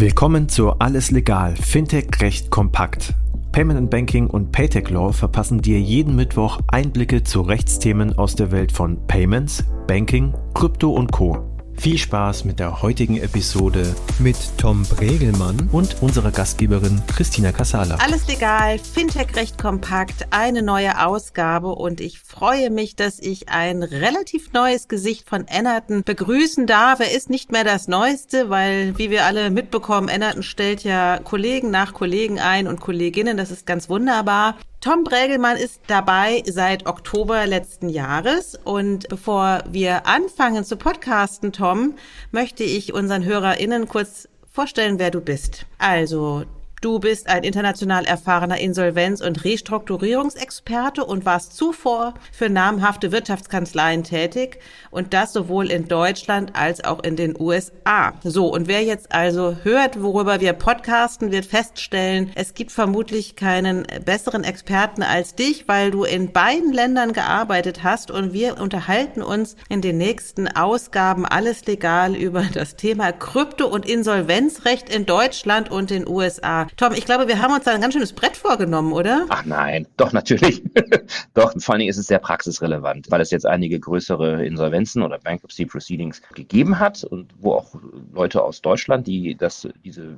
Willkommen zu Alles Legal, Fintech Recht kompakt. Payment and Banking und Paytech Law verpassen dir jeden Mittwoch Einblicke zu Rechtsthemen aus der Welt von Payments, Banking, Krypto und Co. Viel Spaß mit der heutigen Episode mit Tom Bregelmann und unserer Gastgeberin Christina Casala. Alles legal, Fintech recht kompakt, eine neue Ausgabe und ich freue mich, dass ich ein relativ neues Gesicht von Ennerton begrüßen darf. Er ist nicht mehr das Neueste, weil, wie wir alle mitbekommen, Ennerton stellt ja Kollegen nach Kollegen ein und Kolleginnen. Das ist ganz wunderbar. Tom Brägelmann ist dabei seit Oktober letzten Jahres. Und bevor wir anfangen zu podcasten, Tom, möchte ich unseren HörerInnen kurz vorstellen, wer du bist. Also, Du bist ein international erfahrener Insolvenz- und Restrukturierungsexperte und warst zuvor für namhafte Wirtschaftskanzleien tätig und das sowohl in Deutschland als auch in den USA. So, und wer jetzt also hört, worüber wir podcasten, wird feststellen, es gibt vermutlich keinen besseren Experten als dich, weil du in beiden Ländern gearbeitet hast und wir unterhalten uns in den nächsten Ausgaben alles legal über das Thema Krypto- und Insolvenzrecht in Deutschland und den USA. Tom, ich glaube, wir haben uns da ein ganz schönes Brett vorgenommen, oder? Ach nein, doch natürlich. doch, vor allen Dingen ist es sehr praxisrelevant, weil es jetzt einige größere Insolvenzen oder Bankruptcy Proceedings gegeben hat und wo auch Leute aus Deutschland, die das, diese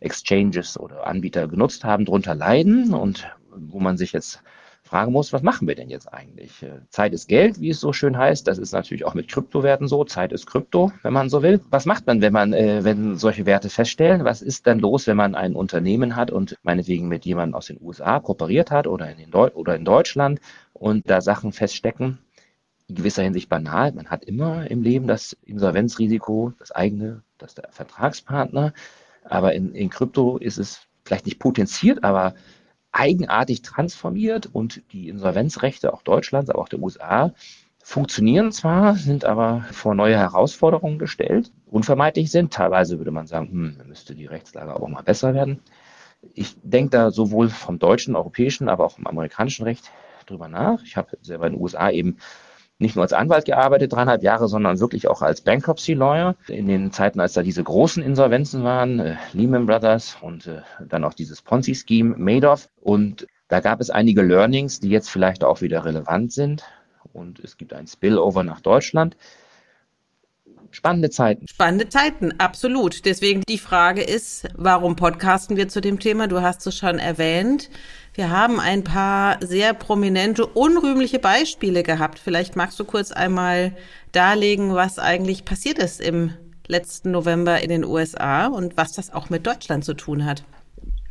Exchanges oder Anbieter genutzt haben, darunter leiden und wo man sich jetzt fragen muss, was machen wir denn jetzt eigentlich? Äh, Zeit ist Geld, wie es so schön heißt. Das ist natürlich auch mit Kryptowerten so. Zeit ist Krypto, wenn man so will. Was macht man, wenn man, äh, wenn solche Werte feststellen? Was ist dann los, wenn man ein Unternehmen hat und meinetwegen mit jemandem aus den USA kooperiert hat oder in, Deu oder in Deutschland und da Sachen feststecken? In gewisser Hinsicht banal. Man hat immer im Leben das Insolvenzrisiko, das eigene, das der Vertragspartner. Aber in, in Krypto ist es vielleicht nicht potenziert, aber eigenartig transformiert und die Insolvenzrechte auch Deutschlands, aber auch der USA funktionieren zwar, sind aber vor neue Herausforderungen gestellt, unvermeidlich sind. Teilweise würde man sagen, hm, müsste die Rechtslage auch mal besser werden. Ich denke da sowohl vom deutschen, europäischen, aber auch im amerikanischen Recht drüber nach. Ich habe selber in den USA eben nicht nur als Anwalt gearbeitet, dreieinhalb Jahre, sondern wirklich auch als Bankruptcy Lawyer. In den Zeiten, als da diese großen Insolvenzen waren, äh, Lehman Brothers und äh, dann auch dieses Ponzi-Scheme Madoff. Und da gab es einige Learnings, die jetzt vielleicht auch wieder relevant sind. Und es gibt ein Spillover nach Deutschland. Spannende Zeiten. Spannende Zeiten, absolut. Deswegen die Frage ist, warum podcasten wir zu dem Thema? Du hast es schon erwähnt. Wir haben ein paar sehr prominente, unrühmliche Beispiele gehabt. Vielleicht magst du kurz einmal darlegen, was eigentlich passiert ist im letzten November in den USA und was das auch mit Deutschland zu tun hat.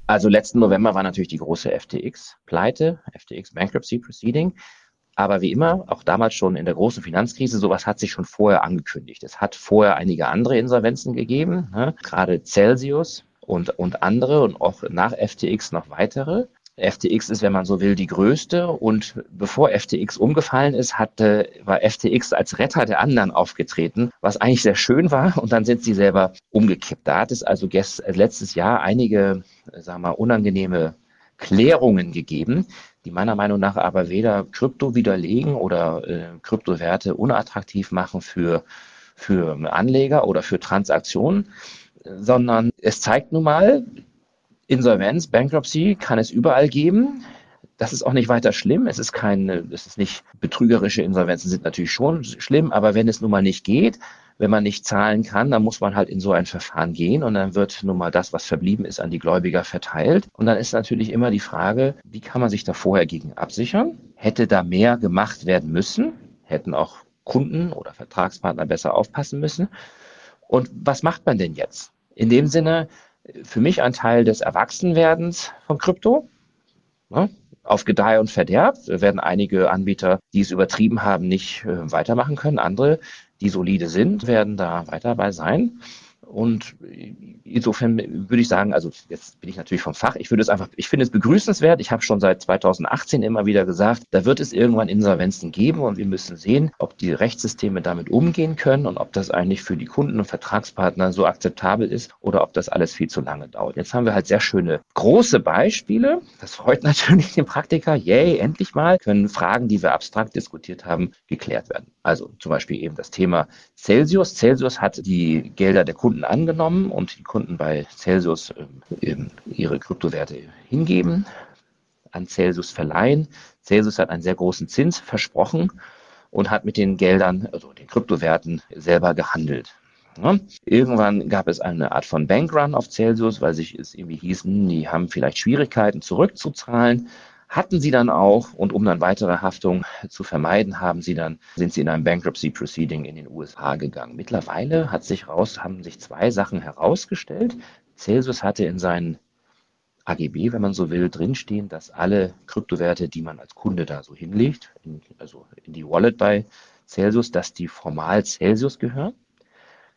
Also letzten November war natürlich die große FTX-Pleite, FTX Bankruptcy Proceeding. Aber wie immer, auch damals schon in der großen Finanzkrise, sowas hat sich schon vorher angekündigt. Es hat vorher einige andere Insolvenzen gegeben, ne? gerade Celsius und, und andere und auch nach FTX noch weitere. FTX ist, wenn man so will, die größte. Und bevor FTX umgefallen ist, hatte, war FTX als Retter der anderen aufgetreten, was eigentlich sehr schön war. Und dann sind sie selber umgekippt. Da hat es also gest, letztes Jahr einige, sagen wir mal, unangenehme Klärungen gegeben, die meiner Meinung nach aber weder Krypto widerlegen oder äh, Kryptowerte unattraktiv machen für, für Anleger oder für Transaktionen, sondern es zeigt nun mal, Insolvenz, Bankruptcy kann es überall geben. Das ist auch nicht weiter schlimm. Es ist keine, es ist nicht betrügerische Insolvenzen sind natürlich schon schlimm, aber wenn es nun mal nicht geht, wenn man nicht zahlen kann, dann muss man halt in so ein Verfahren gehen und dann wird nun mal das, was verblieben ist, an die Gläubiger verteilt. Und dann ist natürlich immer die Frage, wie kann man sich da vorher gegen absichern? Hätte da mehr gemacht werden müssen? Hätten auch Kunden oder Vertragspartner besser aufpassen müssen? Und was macht man denn jetzt? In dem Sinne, für mich ein Teil des Erwachsenwerdens von Krypto. Ne? Auf Gedeih und Verderb werden einige Anbieter, die es übertrieben haben, nicht äh, weitermachen können. Andere, die solide sind, werden da weiter dabei sein. Und insofern würde ich sagen, also jetzt bin ich natürlich vom Fach, ich würde es einfach, ich finde es begrüßenswert. Ich habe schon seit 2018 immer wieder gesagt, da wird es irgendwann Insolvenzen geben und wir müssen sehen, ob die Rechtssysteme damit umgehen können und ob das eigentlich für die Kunden und Vertragspartner so akzeptabel ist oder ob das alles viel zu lange dauert. Jetzt haben wir halt sehr schöne große Beispiele. Das freut natürlich den Praktiker. Yay, endlich mal können Fragen, die wir abstrakt diskutiert haben, geklärt werden. Also zum Beispiel eben das Thema Celsius. Celsius hat die Gelder der Kunden angenommen und die Kunden bei Celsius ähm, ihre Kryptowerte hingeben, an Celsius verleihen. Celsius hat einen sehr großen Zins versprochen und hat mit den Geldern, also den Kryptowerten, selber gehandelt. Ja. Irgendwann gab es eine Art von Bankrun auf Celsius, weil sich es irgendwie hießen, die haben vielleicht Schwierigkeiten zurückzuzahlen hatten sie dann auch und um dann weitere Haftung zu vermeiden, haben sie dann sind sie in einem Bankruptcy Proceeding in den USA gegangen. Mittlerweile hat sich raus haben sich zwei Sachen herausgestellt. Celsius hatte in seinen AGB, wenn man so will, drinstehen, dass alle Kryptowerte, die man als Kunde da so hinlegt, in, also in die Wallet bei Celsius, dass die formal Celsius gehören.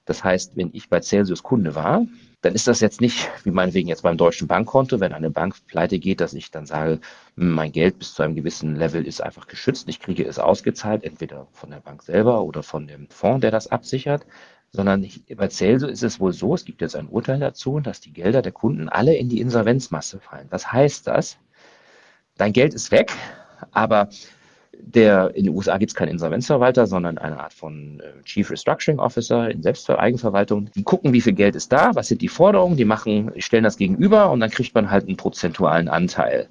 Das heißt, wenn ich bei Celsius Kunde war, dann ist das jetzt nicht, wie meinetwegen jetzt beim deutschen Bankkonto, wenn eine Bank pleite geht, dass ich dann sage, hm, mein Geld bis zu einem gewissen Level ist einfach geschützt, ich kriege es ausgezahlt, entweder von der Bank selber oder von dem Fonds, der das absichert, sondern bei Celso ist es wohl so, es gibt jetzt ein Urteil dazu, dass die Gelder der Kunden alle in die Insolvenzmasse fallen. Was heißt das? Dein Geld ist weg, aber der, in den USA gibt es keinen Insolvenzverwalter, sondern eine Art von äh, Chief Restructuring Officer in Selbsteigenverwaltung. Die gucken, wie viel Geld ist da, was sind die Forderungen, die machen, stellen das gegenüber und dann kriegt man halt einen prozentualen Anteil.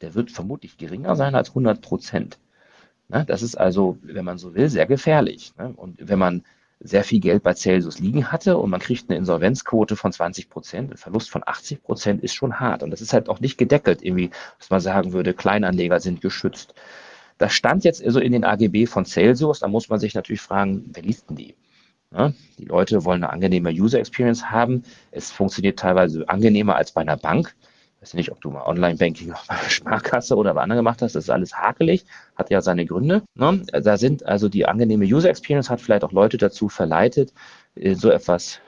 Der wird vermutlich geringer sein als 100 Prozent. Ne? Das ist also, wenn man so will, sehr gefährlich. Ne? Und wenn man sehr viel Geld bei Celsius liegen hatte und man kriegt eine Insolvenzquote von 20 Prozent, ein Verlust von 80 Prozent ist schon hart. Und das ist halt auch nicht gedeckelt, irgendwie, dass man sagen würde, Kleinanleger sind geschützt. Das stand jetzt also in den AGB von Celsius. Da muss man sich natürlich fragen, wer liest denn die? Ja, die Leute wollen eine angenehme User Experience haben. Es funktioniert teilweise angenehmer als bei einer Bank. Ich weiß nicht, ob du mal Online-Banking auch bei der Sparkasse oder bei anderen gemacht hast. Das ist alles hakelig, hat ja seine Gründe. Ne? Da sind also die angenehme User Experience hat vielleicht auch Leute dazu verleitet, äh, so etwas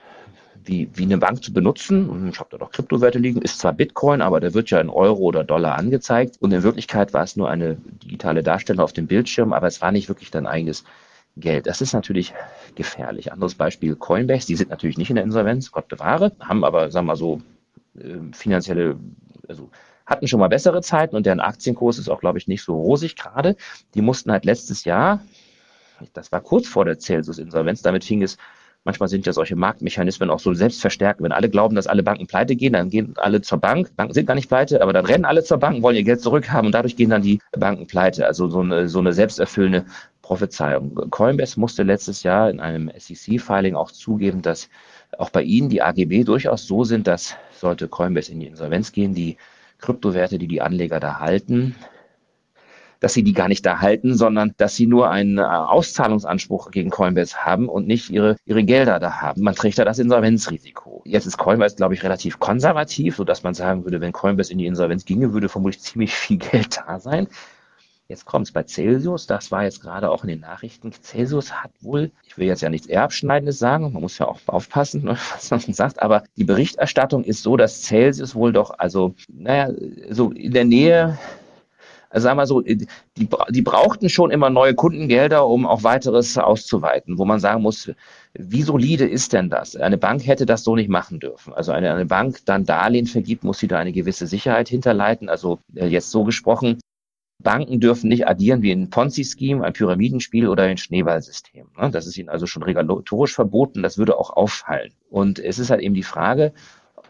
wie, wie eine Bank zu benutzen. Ich habe da doch Kryptowerte liegen, ist zwar Bitcoin, aber der wird ja in Euro oder Dollar angezeigt. Und in Wirklichkeit war es nur eine digitale Darstellung auf dem Bildschirm, aber es war nicht wirklich dein eigenes Geld. Das ist natürlich gefährlich. Anderes Beispiel Coinbase, die sind natürlich nicht in der Insolvenz, Gott bewahre, haben aber, sagen wir mal so, ähm, finanzielle, also hatten schon mal bessere Zeiten und deren Aktienkurs ist auch, glaube ich, nicht so rosig gerade. Die mussten halt letztes Jahr, das war kurz vor der Celsius-Insolvenz, damit fing es Manchmal sind ja solche Marktmechanismen auch so selbstverstärkend. Wenn alle glauben, dass alle Banken pleite gehen, dann gehen alle zur Bank. Banken sind gar nicht pleite, aber dann rennen alle zur Bank, wollen ihr Geld zurückhaben und dadurch gehen dann die Banken pleite. Also so eine, so eine selbsterfüllende Prophezeiung. Coinbase musste letztes Jahr in einem SEC-Filing auch zugeben, dass auch bei ihnen die AGB durchaus so sind, dass sollte Coinbase in die Insolvenz gehen, die Kryptowerte, die die Anleger da halten, dass sie die gar nicht da halten, sondern dass sie nur einen äh, Auszahlungsanspruch gegen Coinbase haben und nicht ihre, ihre Gelder da haben. Man trägt da das Insolvenzrisiko. Jetzt ist Coinbase, glaube ich, relativ konservativ, sodass man sagen würde, wenn Coinbase in die Insolvenz ginge, würde vermutlich ziemlich viel Geld da sein. Jetzt kommt es bei Celsius, das war jetzt gerade auch in den Nachrichten. Celsius hat wohl, ich will jetzt ja nichts Erbschneidendes sagen, man muss ja auch aufpassen, ne, was man sagt, aber die Berichterstattung ist so, dass Celsius wohl doch, also, naja, so in der Nähe also sagen wir so, die, die brauchten schon immer neue Kundengelder, um auch weiteres auszuweiten, wo man sagen muss, wie solide ist denn das? Eine Bank hätte das so nicht machen dürfen. Also eine, eine Bank dann Darlehen vergibt, muss sie da eine gewisse Sicherheit hinterleiten. Also äh, jetzt so gesprochen, Banken dürfen nicht agieren wie ein Ponzi-Scheme, ein Pyramidenspiel oder ein Schneeballsystem. Ne? Das ist ihnen also schon regulatorisch verboten. Das würde auch auffallen. Und es ist halt eben die Frage,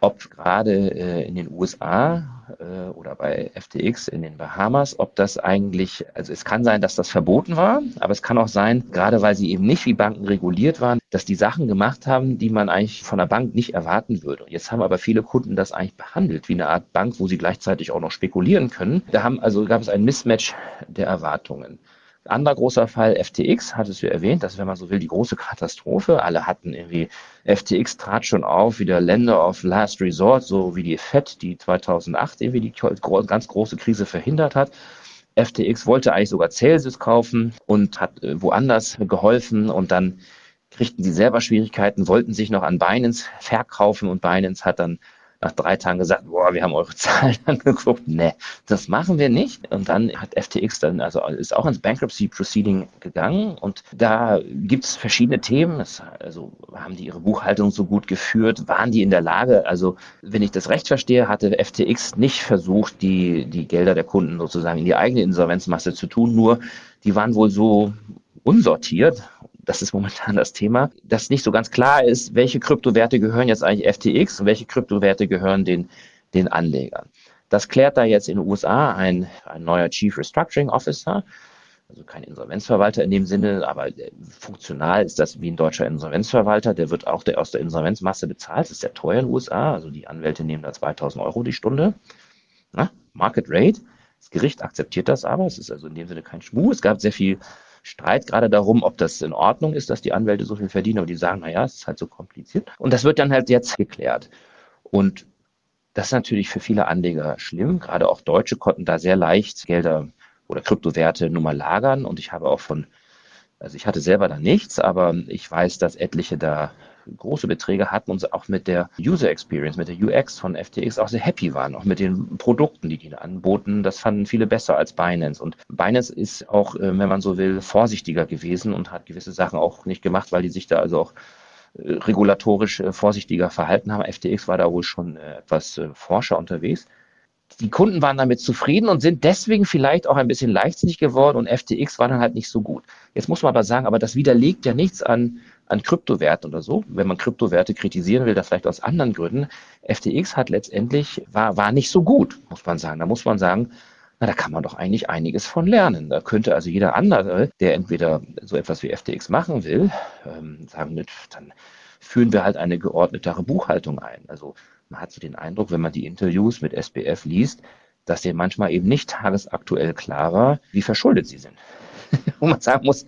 ob gerade äh, in den USA äh, oder bei FTX in den Bahamas, ob das eigentlich, also es kann sein, dass das verboten war, aber es kann auch sein, gerade weil sie eben nicht wie Banken reguliert waren, dass die Sachen gemacht haben, die man eigentlich von der Bank nicht erwarten würde. Jetzt haben aber viele Kunden das eigentlich behandelt wie eine Art Bank, wo sie gleichzeitig auch noch spekulieren können. Da haben also gab es ein Mismatch der Erwartungen. Anderer großer Fall FTX, hattest du erwähnt, das wäre mal so will, die große Katastrophe. Alle hatten irgendwie, FTX trat schon auf wie der Länder of Last Resort, so wie die FED, die 2008 irgendwie die ganz große Krise verhindert hat. FTX wollte eigentlich sogar Celsius kaufen und hat äh, woanders geholfen und dann kriegten sie selber Schwierigkeiten, wollten sich noch an Binance verkaufen und Binance hat dann nach drei Tagen gesagt, boah, wir haben eure Zahlen angeguckt. Ne, das machen wir nicht. Und dann hat FTX dann, also ist auch ins Bankruptcy Proceeding gegangen und da gibt es verschiedene Themen. Das, also haben die ihre Buchhaltung so gut geführt? Waren die in der Lage, also wenn ich das recht verstehe, hatte FTX nicht versucht, die, die Gelder der Kunden sozusagen in die eigene Insolvenzmasse zu tun, nur die waren wohl so unsortiert. Das ist momentan das Thema, dass nicht so ganz klar ist, welche Kryptowerte gehören jetzt eigentlich FTX und welche Kryptowerte gehören den, den Anlegern. Das klärt da jetzt in den USA ein, ein neuer Chief Restructuring Officer, also kein Insolvenzverwalter in dem Sinne, aber funktional ist das wie ein deutscher Insolvenzverwalter. Der wird auch der aus der Insolvenzmasse bezahlt. Das ist sehr teuer in den USA. Also die Anwälte nehmen da 2000 Euro die Stunde. Na, Market Rate. Das Gericht akzeptiert das aber. Es ist also in dem Sinne kein Schmuh. Es gab sehr viel Streit gerade darum, ob das in Ordnung ist, dass die Anwälte so viel verdienen. Aber die sagen, naja, es ist halt so kompliziert. Und das wird dann halt jetzt geklärt. Und das ist natürlich für viele Anleger schlimm. Gerade auch Deutsche konnten da sehr leicht Gelder oder Kryptowerte nun mal lagern. Und ich habe auch von, also ich hatte selber da nichts, aber ich weiß, dass etliche da große Beträge hatten und auch mit der User Experience, mit der UX von FTX auch sehr happy waren, auch mit den Produkten, die die anboten. Das fanden viele besser als Binance. Und Binance ist auch, äh, wenn man so will, vorsichtiger gewesen und hat gewisse Sachen auch nicht gemacht, weil die sich da also auch äh, regulatorisch äh, vorsichtiger verhalten haben. FTX war da wohl schon etwas forscher unterwegs die Kunden waren damit zufrieden und sind deswegen vielleicht auch ein bisschen leichtsinnig geworden und FTX war dann halt nicht so gut. Jetzt muss man aber sagen, aber das widerlegt ja nichts an, an Kryptowerten oder so. Wenn man Kryptowerte kritisieren will, das vielleicht aus anderen Gründen. FTX hat letztendlich, war, war nicht so gut, muss man sagen. Da muss man sagen, na, da kann man doch eigentlich einiges von lernen. Da könnte also jeder andere, der entweder so etwas wie FTX machen will, ähm, sagen, dann führen wir halt eine geordnetere Buchhaltung ein. Also man hat so den Eindruck, wenn man die Interviews mit SBF liest, dass sie manchmal eben nicht tagesaktuell klarer, wie verschuldet sie sind. Wo man sagen muss,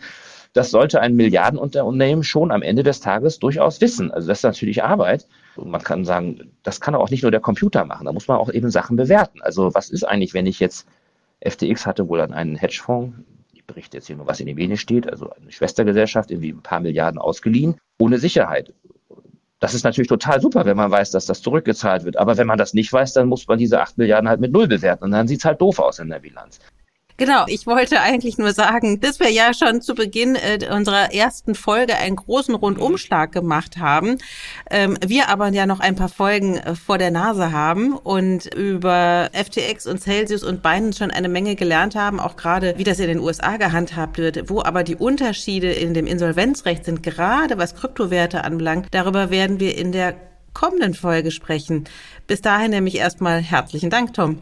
das sollte ein Milliardenunternehmen schon am Ende des Tages durchaus wissen. Also das ist natürlich Arbeit. Und man kann sagen, das kann auch nicht nur der Computer machen. Da muss man auch eben Sachen bewerten. Also was ist eigentlich, wenn ich jetzt FTX hatte wohl dann einen Hedgefonds, ich berichte jetzt hier nur, was in den Medien steht, also eine Schwestergesellschaft, irgendwie ein paar Milliarden ausgeliehen, ohne Sicherheit. Das ist natürlich total super, wenn man weiß, dass das zurückgezahlt wird. Aber wenn man das nicht weiß, dann muss man diese acht Milliarden halt mit Null bewerten. Und dann sieht's halt doof aus in der Bilanz. Genau, ich wollte eigentlich nur sagen, dass wir ja schon zu Beginn äh, unserer ersten Folge einen großen Rundumschlag gemacht haben. Ähm, wir aber ja noch ein paar Folgen äh, vor der Nase haben und über FTX und Celsius und Binance schon eine Menge gelernt haben, auch gerade wie das in den USA gehandhabt wird, wo aber die Unterschiede in dem Insolvenzrecht sind, gerade was Kryptowerte anbelangt. Darüber werden wir in der kommenden Folge sprechen. Bis dahin nämlich erstmal herzlichen Dank, Tom.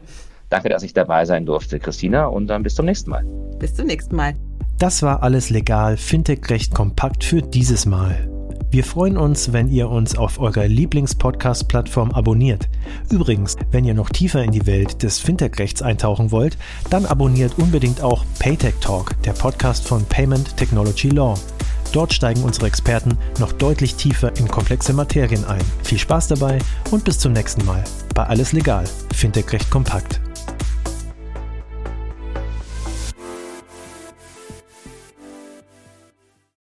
Danke, dass ich dabei sein durfte, Christina, und dann bis zum nächsten Mal. Bis zum nächsten Mal. Das war alles legal, Fintech recht kompakt für dieses Mal. Wir freuen uns, wenn ihr uns auf eurer Lieblings-Podcast-Plattform abonniert. Übrigens, wenn ihr noch tiefer in die Welt des Fintech-Rechts eintauchen wollt, dann abonniert unbedingt auch Paytech Talk, der Podcast von Payment Technology Law. Dort steigen unsere Experten noch deutlich tiefer in komplexe Materien ein. Viel Spaß dabei und bis zum nächsten Mal bei Alles Legal, Fintech recht kompakt.